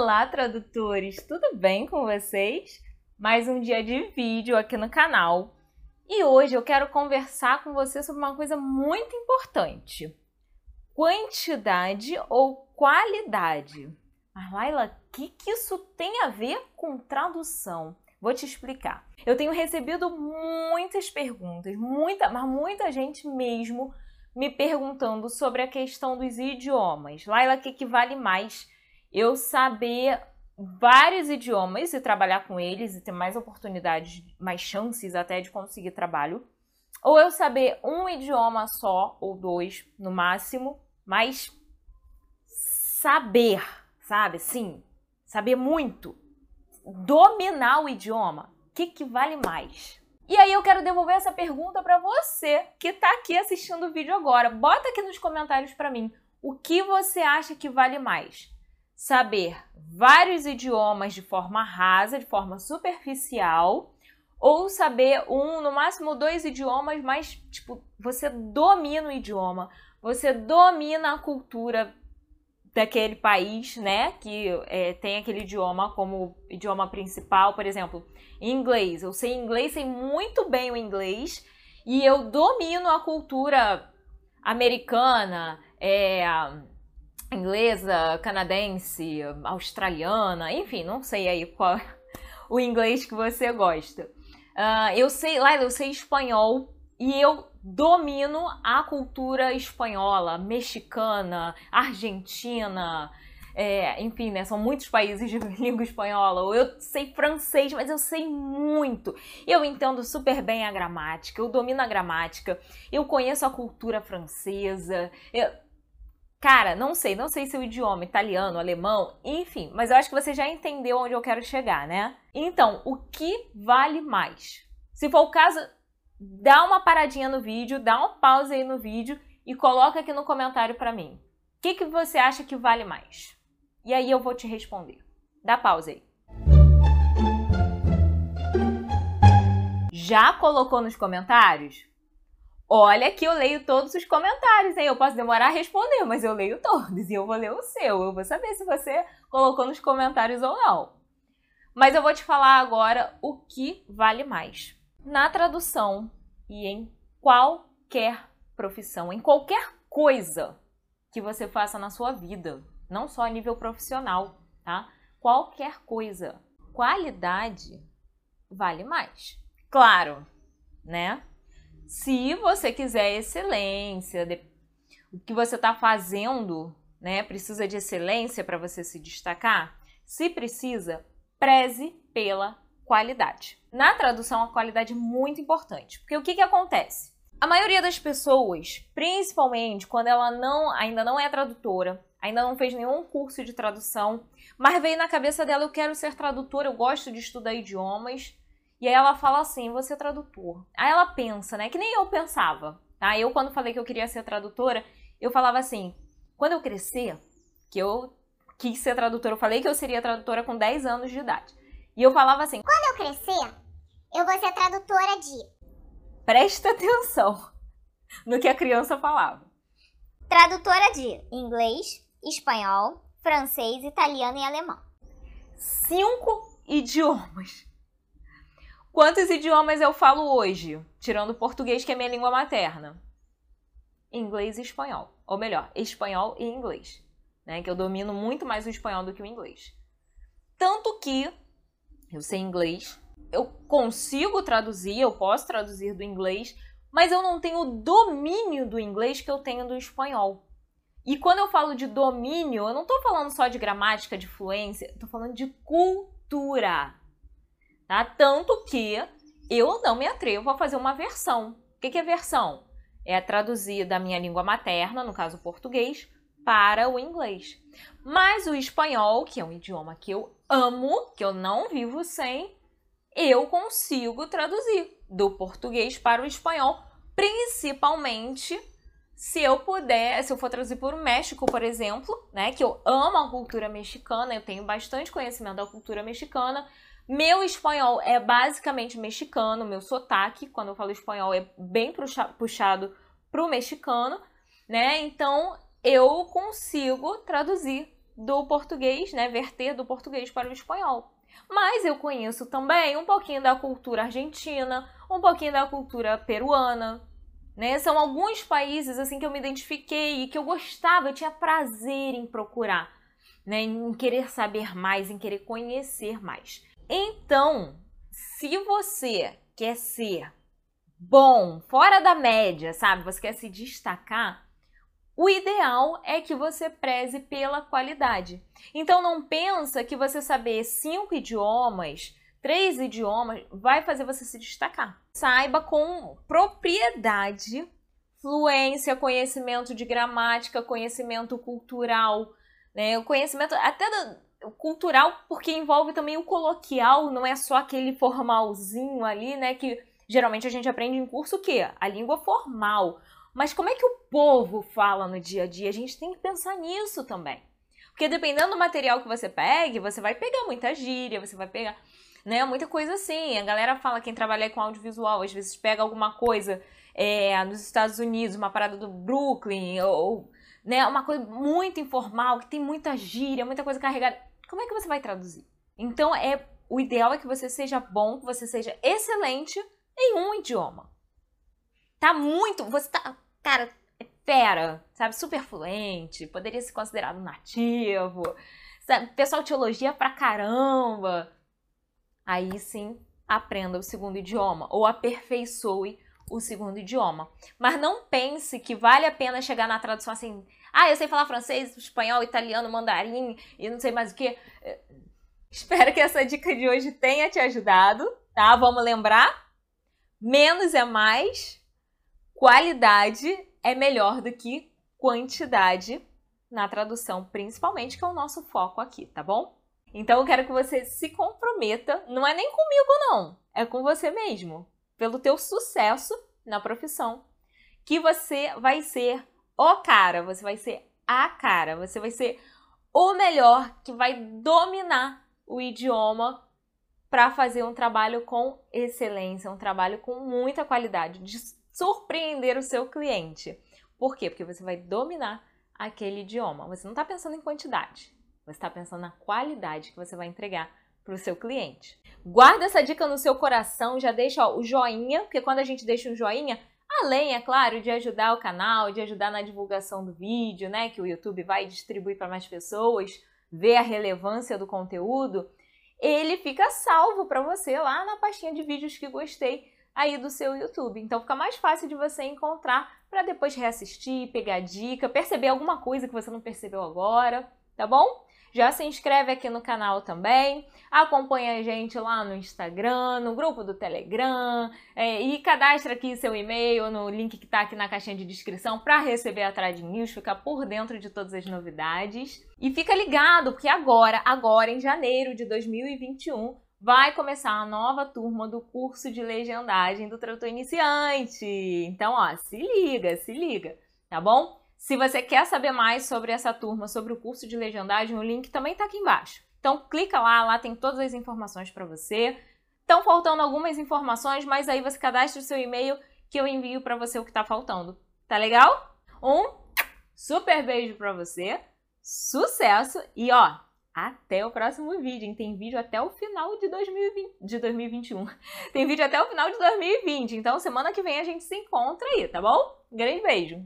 Olá, tradutores! Tudo bem com vocês? Mais um dia de vídeo aqui no canal. E hoje eu quero conversar com você sobre uma coisa muito importante. Quantidade ou qualidade? Mas Laila, o que, que isso tem a ver com tradução? Vou te explicar. Eu tenho recebido muitas perguntas, muita, mas muita gente mesmo me perguntando sobre a questão dos idiomas. Laila, o que, que vale mais? Eu saber vários idiomas e trabalhar com eles e ter mais oportunidades, mais chances até de conseguir trabalho, ou eu saber um idioma só ou dois no máximo, mas saber, sabe? Sim, saber muito, dominar o idioma, o que, que vale mais? E aí eu quero devolver essa pergunta para você que está aqui assistindo o vídeo agora. Bota aqui nos comentários para mim o que você acha que vale mais saber vários idiomas de forma rasa, de forma superficial, ou saber um, no máximo dois idiomas, mas tipo, você domina o idioma, você domina a cultura daquele país, né, que é, tem aquele idioma como idioma principal, por exemplo, inglês. Eu sei inglês, sei muito bem o inglês e eu domino a cultura americana, é, inglesa, canadense, australiana, enfim, não sei aí qual o inglês que você gosta. Uh, eu sei, lá eu sei espanhol e eu domino a cultura espanhola, mexicana, argentina, é, enfim, né, são muitos países de língua espanhola. Eu sei francês, mas eu sei muito. Eu entendo super bem a gramática, eu domino a gramática, eu conheço a cultura francesa. Eu, Cara, não sei, não sei se o idioma italiano, alemão, enfim, mas eu acho que você já entendeu onde eu quero chegar, né? Então, o que vale mais? Se for o caso, dá uma paradinha no vídeo, dá uma pausa aí no vídeo e coloca aqui no comentário para mim. O que, que você acha que vale mais? E aí eu vou te responder. Dá pausa aí. Já colocou nos comentários? Olha que eu leio todos os comentários, hein? Eu posso demorar a responder, mas eu leio todos e eu vou ler o seu. Eu vou saber se você colocou nos comentários ou não. Mas eu vou te falar agora o que vale mais. Na tradução e em qualquer profissão, em qualquer coisa que você faça na sua vida, não só a nível profissional, tá? Qualquer coisa, qualidade vale mais. Claro, né? Se você quiser excelência, o que você está fazendo, né, precisa de excelência para você se destacar, se precisa, preze pela qualidade. Na tradução, a qualidade é muito importante, porque o que, que acontece? A maioria das pessoas, principalmente quando ela não, ainda não é tradutora, ainda não fez nenhum curso de tradução, mas veio na cabeça dela: eu quero ser tradutora, eu gosto de estudar idiomas, e aí ela fala assim: você é tradutor. Aí ela pensa, né? Que nem eu pensava, tá? Eu, quando falei que eu queria ser tradutora, eu falava assim: quando eu crescer, que eu quis ser tradutora, eu falei que eu seria tradutora com 10 anos de idade. E eu falava assim: quando eu crescer, eu vou ser tradutora de. Presta atenção no que a criança falava. Tradutora de inglês, espanhol, francês, italiano e alemão. Cinco idiomas. Quantos idiomas eu falo hoje? Tirando o português, que é minha língua materna. Inglês e espanhol. Ou melhor, espanhol e inglês. Né? Que eu domino muito mais o espanhol do que o inglês. Tanto que eu sei inglês, eu consigo traduzir, eu posso traduzir do inglês, mas eu não tenho o domínio do inglês que eu tenho do espanhol. E quando eu falo de domínio, eu não estou falando só de gramática, de fluência, estou falando de cultura tá? Tanto que eu não me atrevo a fazer uma versão. O que, é versão? É traduzir da minha língua materna, no caso português, para o inglês. Mas o espanhol, que é um idioma que eu amo, que eu não vivo sem, eu consigo traduzir do português para o espanhol, principalmente se eu puder, se eu for traduzir por México, por exemplo, né, que eu amo a cultura mexicana, eu tenho bastante conhecimento da cultura mexicana, meu espanhol é basicamente mexicano, meu sotaque, quando eu falo espanhol, é bem puxado para o mexicano, né? Então eu consigo traduzir do português, né, verter do português para o espanhol. Mas eu conheço também um pouquinho da cultura argentina, um pouquinho da cultura peruana, né? São alguns países assim que eu me identifiquei e que eu gostava, eu tinha prazer em procurar, né, em querer saber mais, em querer conhecer mais. Então, se você quer ser bom, fora da média, sabe? Você quer se destacar, o ideal é que você preze pela qualidade. Então não pensa que você saber cinco idiomas, três idiomas, vai fazer você se destacar. Saiba com propriedade, fluência, conhecimento de gramática, conhecimento cultural, né? O conhecimento até do, cultural, porque envolve também o coloquial, não é só aquele formalzinho ali, né? Que geralmente a gente aprende em curso o quê? A língua formal. Mas como é que o povo fala no dia a dia? A gente tem que pensar nisso também. Porque dependendo do material que você pegue, você vai pegar muita gíria, você vai pegar, né, muita coisa assim. A galera fala, quem trabalha com audiovisual, às vezes pega alguma coisa é, nos Estados Unidos, uma parada do Brooklyn, ou, né, uma coisa muito informal, que tem muita gíria, muita coisa carregada. Como é que você vai traduzir? Então, é o ideal é que você seja bom, que você seja excelente em um idioma. Tá muito, você tá cara, é fera, sabe? Super fluente, poderia ser considerado nativo, sabe? Pessoal teologia pra caramba. Aí sim, aprenda o segundo idioma ou aperfeiçoe o segundo idioma. Mas não pense que vale a pena chegar na tradução assim, ah, eu sei falar francês, espanhol, italiano, mandarim e não sei mais o que. É, espero que essa dica de hoje tenha te ajudado, tá? Vamos lembrar? Menos é mais qualidade é melhor do que quantidade na tradução, principalmente, que é o nosso foco aqui, tá bom? Então eu quero que você se comprometa, não é nem comigo não, é com você mesmo, pelo teu sucesso na profissão, que você vai ser o cara, você vai ser a cara, você vai ser o melhor que vai dominar o idioma para fazer um trabalho com excelência, um trabalho com muita qualidade, de surpreender o seu cliente. Por quê? Porque você vai dominar aquele idioma. Você não está pensando em quantidade, você está pensando na qualidade que você vai entregar para o seu cliente. Guarda essa dica no seu coração, já deixa ó, o joinha, porque quando a gente deixa um joinha, além, é claro, de ajudar o canal, de ajudar na divulgação do vídeo, né, que o YouTube vai distribuir para mais pessoas, ver a relevância do conteúdo, ele fica salvo para você lá na pastinha de vídeos que gostei aí do seu YouTube. Então fica mais fácil de você encontrar para depois reassistir, pegar dica, perceber alguma coisa que você não percebeu agora, tá bom? Já se inscreve aqui no canal também, acompanha a gente lá no Instagram, no grupo do Telegram é, e cadastra aqui seu e-mail no link que está aqui na caixinha de descrição para receber a Trad News, ficar por dentro de todas as novidades. E fica ligado, porque agora, agora em janeiro de 2021, vai começar a nova turma do curso de legendagem do tradutor iniciante. Então, ó, se liga, se liga, tá bom? Se você quer saber mais sobre essa turma, sobre o curso de legendagem, o link também tá aqui embaixo. Então, clica lá, lá tem todas as informações para você. Estão faltando algumas informações, mas aí você cadastra o seu e-mail que eu envio para você o que tá faltando. Tá legal? Um super beijo para você. Sucesso e ó, até o próximo vídeo, hein? Tem vídeo até o final de, 2020, de 2021. Tem vídeo até o final de 2020. Então, semana que vem a gente se encontra aí, tá bom? Grande beijo!